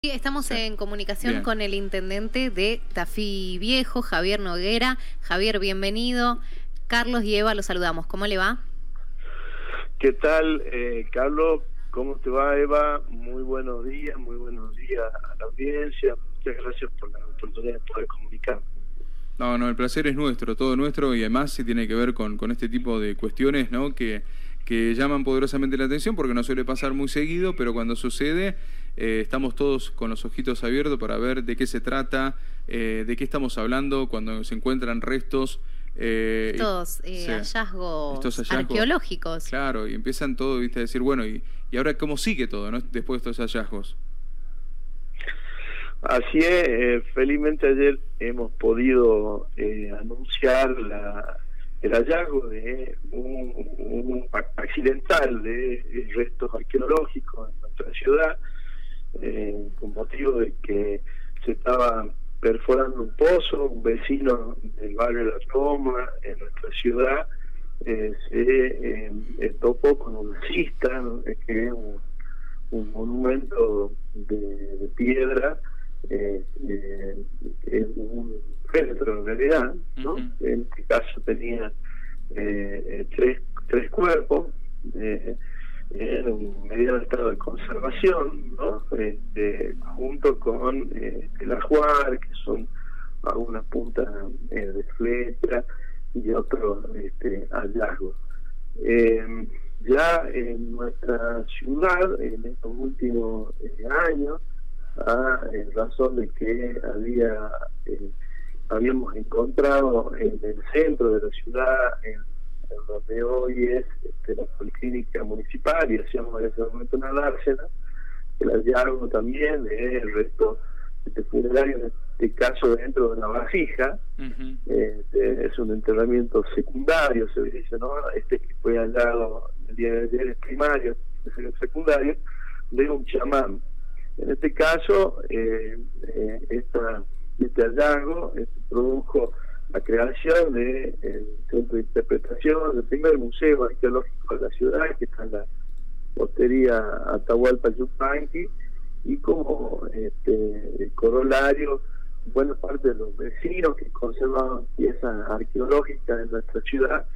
Sí, Estamos en comunicación con el intendente de Tafí Viejo, Javier Noguera. Javier, bienvenido. Carlos y Eva, los saludamos. ¿Cómo le va? ¿Qué tal, eh, Carlos? ¿Cómo te va, Eva? Muy buenos días, muy buenos días a la audiencia. Muchas gracias por la oportunidad de poder comunicar. No, no, el placer es nuestro, todo nuestro, y además sí tiene que ver con, con este tipo de cuestiones, ¿no? Que, que llaman poderosamente la atención porque no suele pasar muy seguido, pero cuando sucede eh, estamos todos con los ojitos abiertos para ver de qué se trata, eh, de qué estamos hablando cuando se encuentran restos. Eh, Estos hallazgos, arqueológicos. Claro, y empiezan todo, ¿viste? a decir, bueno, y, y ahora cómo sigue todo ¿no? después de estos hallazgos? Así es, felizmente ayer hemos podido anunciar la, el hallazgo de un, un accidental de restos arqueológicos en nuestra ciudad eh, con motivo de que se estaba perforando un pozo, un vecino del barrio de La Roma, en nuestra ciudad, eh, se eh, topó con un cista, que es un, monumento de, piedra, eh, es un féretro en realidad, ¿no? En este caso tenía tres, tres cuerpos, en un mediano estado de conservación, ¿no? Este, junto con eh, el ajuar, que son algunas puntas eh, de flecha y otros este, hallazgos. Eh, ya en nuestra ciudad, en estos últimos eh, años, a razón de que había habíamos encontrado en el centro de la ciudad, en donde hoy es este, la policlínica municipal y hacíamos en ese momento una dársena, el hallazgo también de el resto este funerario, en este caso dentro de una vasija, este, es un entrenamiento secundario, se dice, ¿no? Este que fue hallado el día de ayer es primario, es el secundario, de un chamán. En este caso, eh, eh, esta, este hallazgo este, produjo la creación del centro de interpretación, del primer museo arqueológico de la ciudad, que está en la hostería Atahualpa Yupanqui, y como este, corolario, buena parte de los vecinos que conservan piezas arqueológicas en nuestra ciudad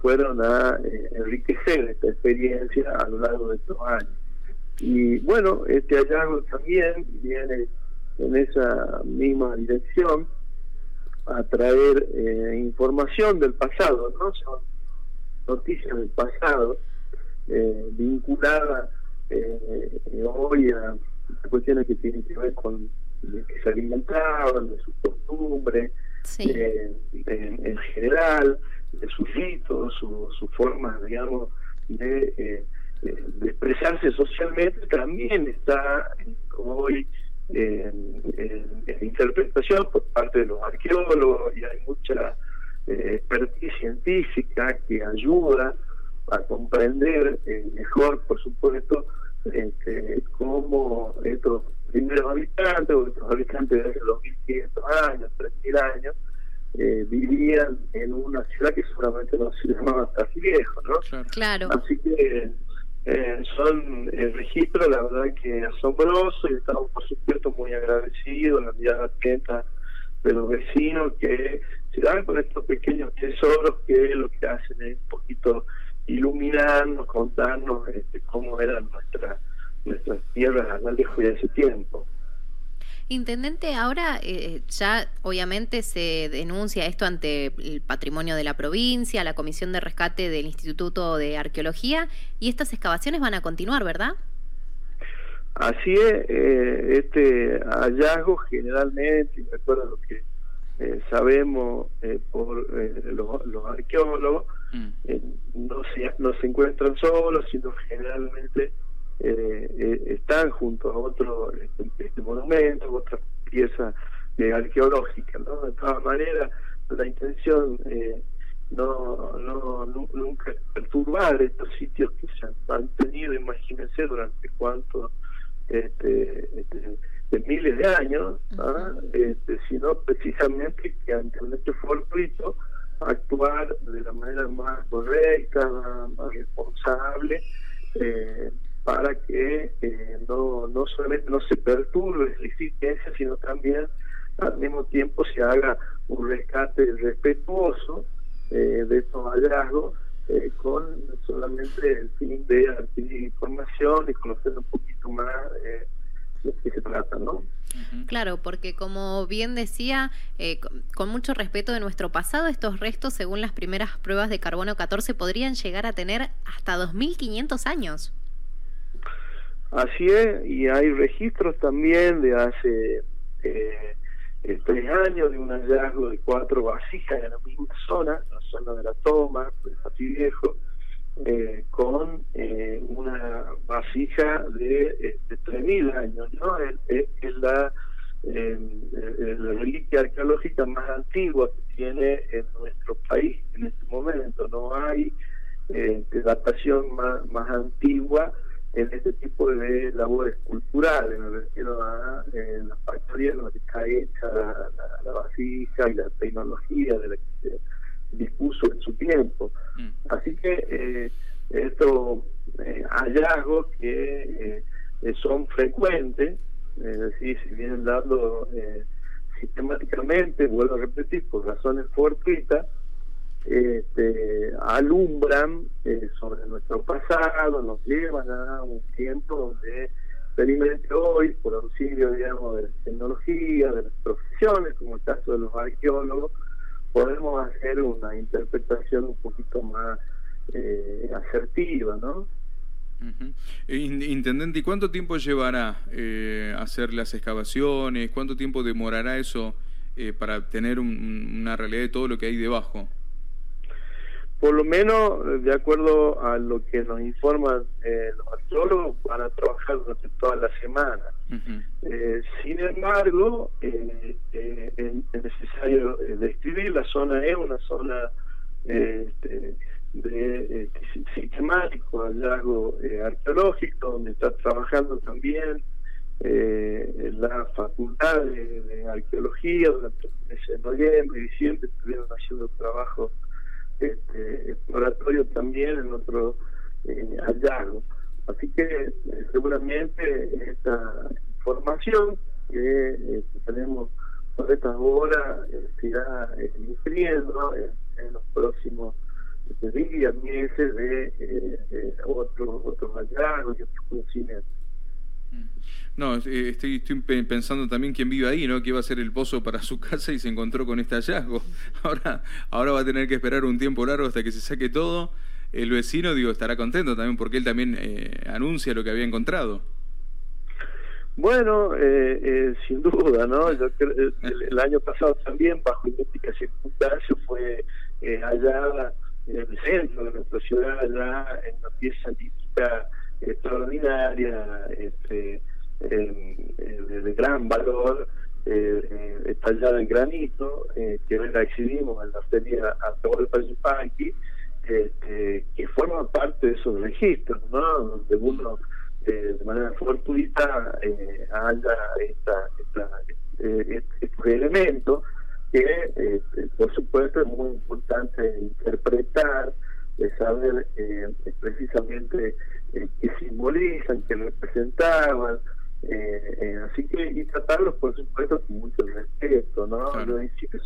fueron a eh, enriquecer esta experiencia a lo largo de estos años. Y bueno, este hallazgo también viene en esa misma dirección, a traer eh, información del pasado, ¿no? Son noticias del pasado eh, vinculadas eh, hoy a cuestiones que tienen que ver con de que se alimentaban, de sus costumbres, en, general, de sus ritos, su, su forma, digamos, de, de expresarse socialmente, también está hoy en, interpretación por parte de los arqueólogos y hay mucha eh, expertise científica que ayuda a comprender eh, mejor, por supuesto, este, cómo estos primeros habitantes o estos habitantes de hace 2500 años, 3000 años, eh, vivían en una ciudad que seguramente no se llamaba así viejo, ¿no? Claro. Así que eh, son el registro, la verdad que asombroso y estamos por supuesto muy agradecidos la mirada atenta de los vecinos que se dan con estos pequeños tesoros que lo que hacen es un poquito iluminarnos, contarnos este, cómo eran nuestras nuestras tierras a lejos de ese tiempo. Intendente, ahora eh, ya obviamente se denuncia esto ante el patrimonio de la provincia, la Comisión de Rescate del Instituto de Arqueología, y estas excavaciones van a continuar, ¿verdad? Así es, eh, este hallazgo generalmente, y recuerda lo que eh, sabemos por los, arqueólogos, mm. no, se, no se encuentran solos, sino generalmente eh, eh, están junto a otro este, este monumento, otra pieza eh, arqueológica. ¿no? De todas maneras, la intención eh, no, no, nunca es perturbar estos sitios que se han mantenido, imagínense, durante cuántos este, este, de miles de años, este, sino precisamente que ante un hecho fortuito actuar de la manera más correcta, más responsable, eh, para que eh, no, no solamente no se perturbe la existencia, sino también al mismo tiempo se haga un rescate respetuoso eh, de estos hallazgos eh, con solamente el fin de adquirir información y conocer un poquito más eh, de qué se trata, ¿no? Claro, porque como bien decía, eh, con mucho respeto de nuestro pasado, estos restos, según las primeras pruebas de carbono 14, podrían llegar a tener hasta 2.500 años. Así es, y hay registros también de hace eh, tres años de un hallazgo de cuatro vasijas en la misma zona, la zona de la toma, de Pati Viejo, eh, con eh, una vasija de, de 3.000 años, ¿no? Es, la, eh, la reliquia arqueológica más antigua que tiene en nuestro país en este momento. No hay eh, datación más, más antigua en este tipo de labores culturales, me refiero a eh, la factoría en la que está hecha la, vasija y la tecnología de la que se dispuso en su tiempo. Mm. Así que eh, estos eh, hallazgos que eh, son frecuentes, es decir, si vienen dando sistemáticamente, vuelvo a repetir, por razones fortuitas, este, alumbran eh, sobre nuestro pasado, nos llevan a un tiempo donde felizmente hoy, por auxilio, digamos, de la tecnología, de las profesiones, como el caso de los arqueólogos, podemos hacer una interpretación un poquito más eh, asertiva, ¿no? Intendente, ¿y cuánto tiempo llevará eh, hacer las excavaciones? ¿Cuánto tiempo demorará eso eh, para tener una realidad de todo lo que hay debajo? Por lo menos de acuerdo a lo que nos informan eh, los arqueólogos, van a trabajar durante toda la semana. eh, sin embargo, eh, eh, es necesario eh, describir, la zona es una zona este, de sistemático hallazgo arqueológico, donde está trabajando también la facultad de, arqueología durante el mes de noviembre y diciembre, estuvieron haciendo trabajo este, exploratorio también en otro eh, hallazgo. Así que eh, seguramente esta información que eh, tenemos por estas horas eh, se irá inscribiendo en, los próximos este, días, meses de otros otros hallazgos y otros conocimientos. No, eh, estoy, estoy pensando también quién vive ahí, ¿no? Que iba a ser el pozo para su casa y se encontró con este hallazgo. Ahora, ahora va a tener que esperar un tiempo largo hasta que se saque todo. El vecino, digo, estará contento también porque él también eh, anuncia lo que había encontrado. Bueno, eh, sin duda, ¿no? Yo el, año pasado también, bajo idénticas circunstancias, fue hallada en el centro de nuestra ciudad, allá en una pieza típica extraordinaria, este, de, gran valor, eh, eh, tallada en granito, eh, que la exhibimos en la feria Atahualpa Yupanqui, este, que forma parte de esos registros, ¿no? donde uno de manera fortuita eh, haya esta, esta, este, estos elementos que, este, por supuesto, es muy importante interpretar, de saber precisamente qué simbolizan, qué representaban, eh, eh, así que, y tratarlos, por supuesto, con mucho respeto, ¿no? Claro.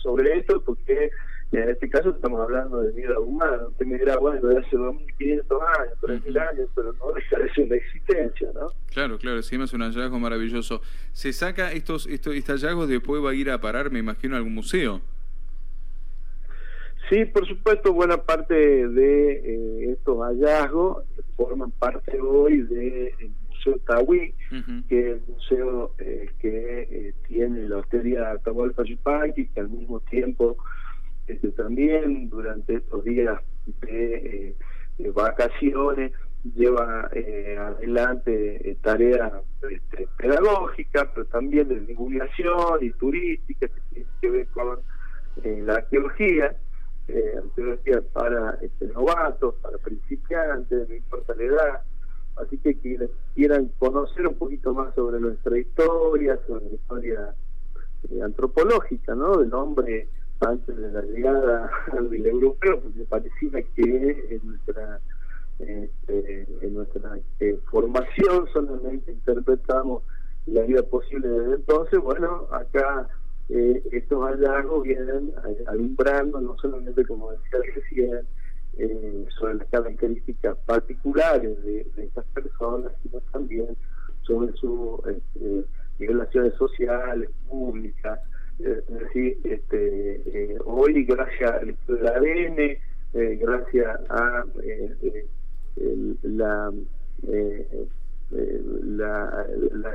sobre esto porque en este caso estamos hablando de vida humana. Usted me dirá, bueno, de hace 2.500 años, 3.000 años, pero no deja de ser una existencia, ¿no? Claro, claro, sí, es un hallazgo maravilloso. ¿Se saca estos, estos, estos hallazgos, después va a ir a parar, me imagino, a algún museo? Sí, por supuesto, buena parte de eh, estos hallazgos forman parte hoy de Museo Tahuí, que es el museo eh, que eh, tiene la hostería Atahualpa Yupanqui, que al mismo tiempo este, también durante estos días de, eh, vacaciones lleva adelante tareas este, pedagógicas, pero también de divulgación y turística que tiene que ver con la arqueología. Arqueología para este, novatos, para principiantes, no importa la edad, Así que quienes quieran conocer un poquito más sobre nuestra historia, sobre la historia eh, antropológica, ¿no? Del hombre antes de la llegada al europeo, porque parecía que nuestra este, en nuestra eh, formación solamente interpretamos la vida posible desde entonces, bueno, acá eh, estos hallazgos vienen alumbrando no solamente como decía recién, eh, sobre las características particulares de, estas personas, sino también sobre sus este, relaciones sociales, públicas. es decir, este, hoy gracias al ADN, gracias a la, eh, eh, la,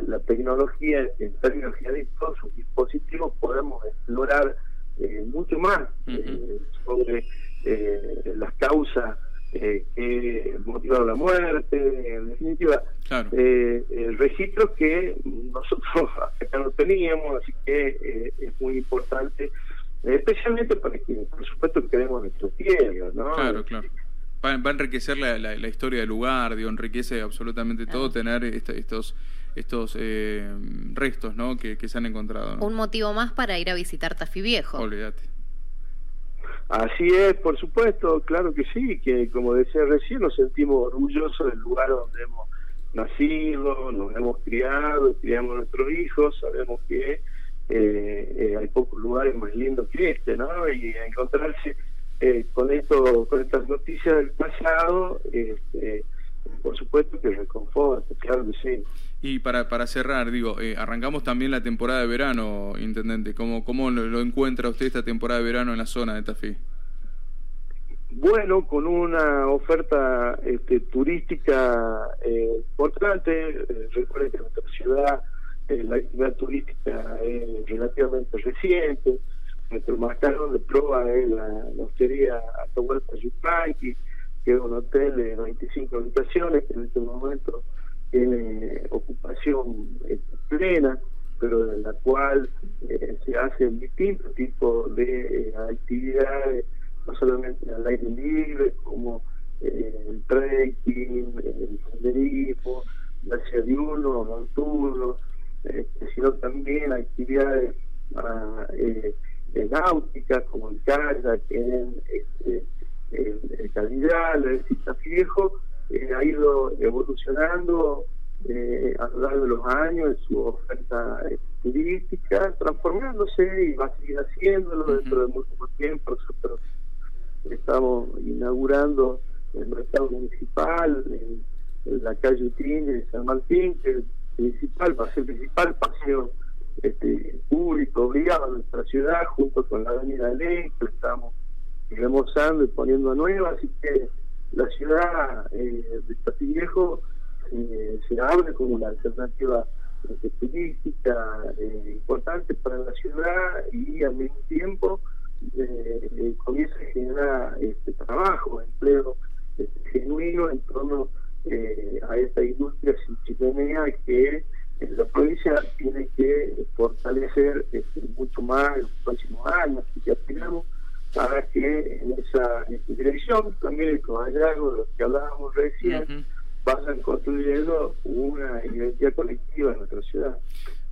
la, tecnología, en de todos sus dispositivos, podemos explorar eh, mucho más sobre las causas que motivaron la muerte, en definitiva, el registro que nosotros acá no teníamos, así que es muy importante, especialmente para que, por supuesto, queremos nuestro tierra, ¿no? Claro, claro va, a enriquecer la, la, historia del lugar, digo, enriquece absolutamente todo tener estos estos eh, restos ¿no? que, se han encontrado. Un motivo más para ir a visitar Tafí Viejo. Olvídate. Así es, por supuesto, claro que sí, que como decía recién, nos sentimos orgullosos del lugar donde hemos nacido, nos hemos criado, criamos a nuestros hijos, sabemos que eh, eh, hay pocos lugares más lindos que este, ¿no? Y encontrarse eh, con esto, con estas noticias del pasado, este, por supuesto que reconforta, claro que sí. Y para, para cerrar, digo, eh, arrancamos también la temporada de verano, Intendente. ¿Cómo, cómo lo, encuentra usted esta temporada de verano en la zona de Tafí? Bueno, con una oferta este, turística eh, importante. Eh, recuerden que nuestra ciudad, la actividad turística es relativamente reciente nuestro marcador de prueba es la, la hostería Atahualpa Yupanqui, que es un hotel de 25 habitaciones que en este momento tiene ocupación eh, plena, pero en la cual eh, se hacen distintos tipos de eh, actividades, no solamente al aire libre, como el trekking, el senderismo, la diurno, nocturno, sino también actividades de náutica, como el kayak, en este, el, calidad, la viejo, eh, ha ido evolucionando eh, a lo largo de los años en su oferta eh, turística, transformándose y va a seguir haciéndolo dentro de muy poco tiempo. Nosotros estamos inaugurando el mercado municipal en, la calle Utín de San Martín, que es el principal, va a ser el principal paseo este, público obligado a nuestra ciudad, junto con la avenida Ley, que estamos remozando y poniendo a nueva, así que la ciudad eh, de Viejo eh, se abre como una alternativa este, turística eh, importante para la ciudad y al mismo tiempo eh, comienza a generar este trabajo, empleo este, genuino en torno a esta industria chimenea que la provincia tiene que fortalecer este, mucho más en los próximos años que aspiramos para que en esa, dirección también el hallazgos de los que hablábamos recién vayan construyendo una identidad colectiva en nuestra ciudad.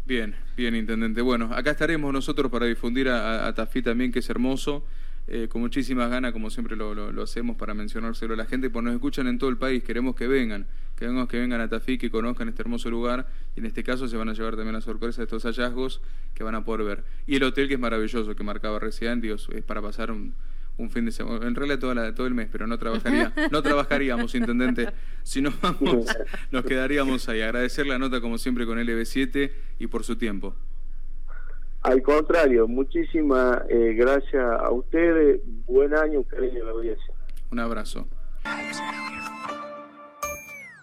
Bien, bien, intendente. Bueno, acá estaremos nosotros para difundir a, a Tafí también, que es hermoso. Eh, con muchísimas ganas, como siempre lo, lo, hacemos para mencionárselo a la gente, porque nos escuchan en todo el país, queremos que vengan, queremos que vengan a Tafí, que conozcan este hermoso lugar, y en este caso se van a llevar también la sorpresa de estos hallazgos que van a poder ver. Y el hotel que es maravilloso, que marcaba recién, Dios, es para pasar un, un fin de semana, en realidad toda la, todo el mes, pero no trabajaría, no trabajaríamos, intendente, si no vamos, nos quedaríamos ahí. Agradecer la nota como siempre con LB7 y por su tiempo. Al contrario, muchísimas eh, gracias a ustedes. Buen año, cariño, la audiencia. Un abrazo.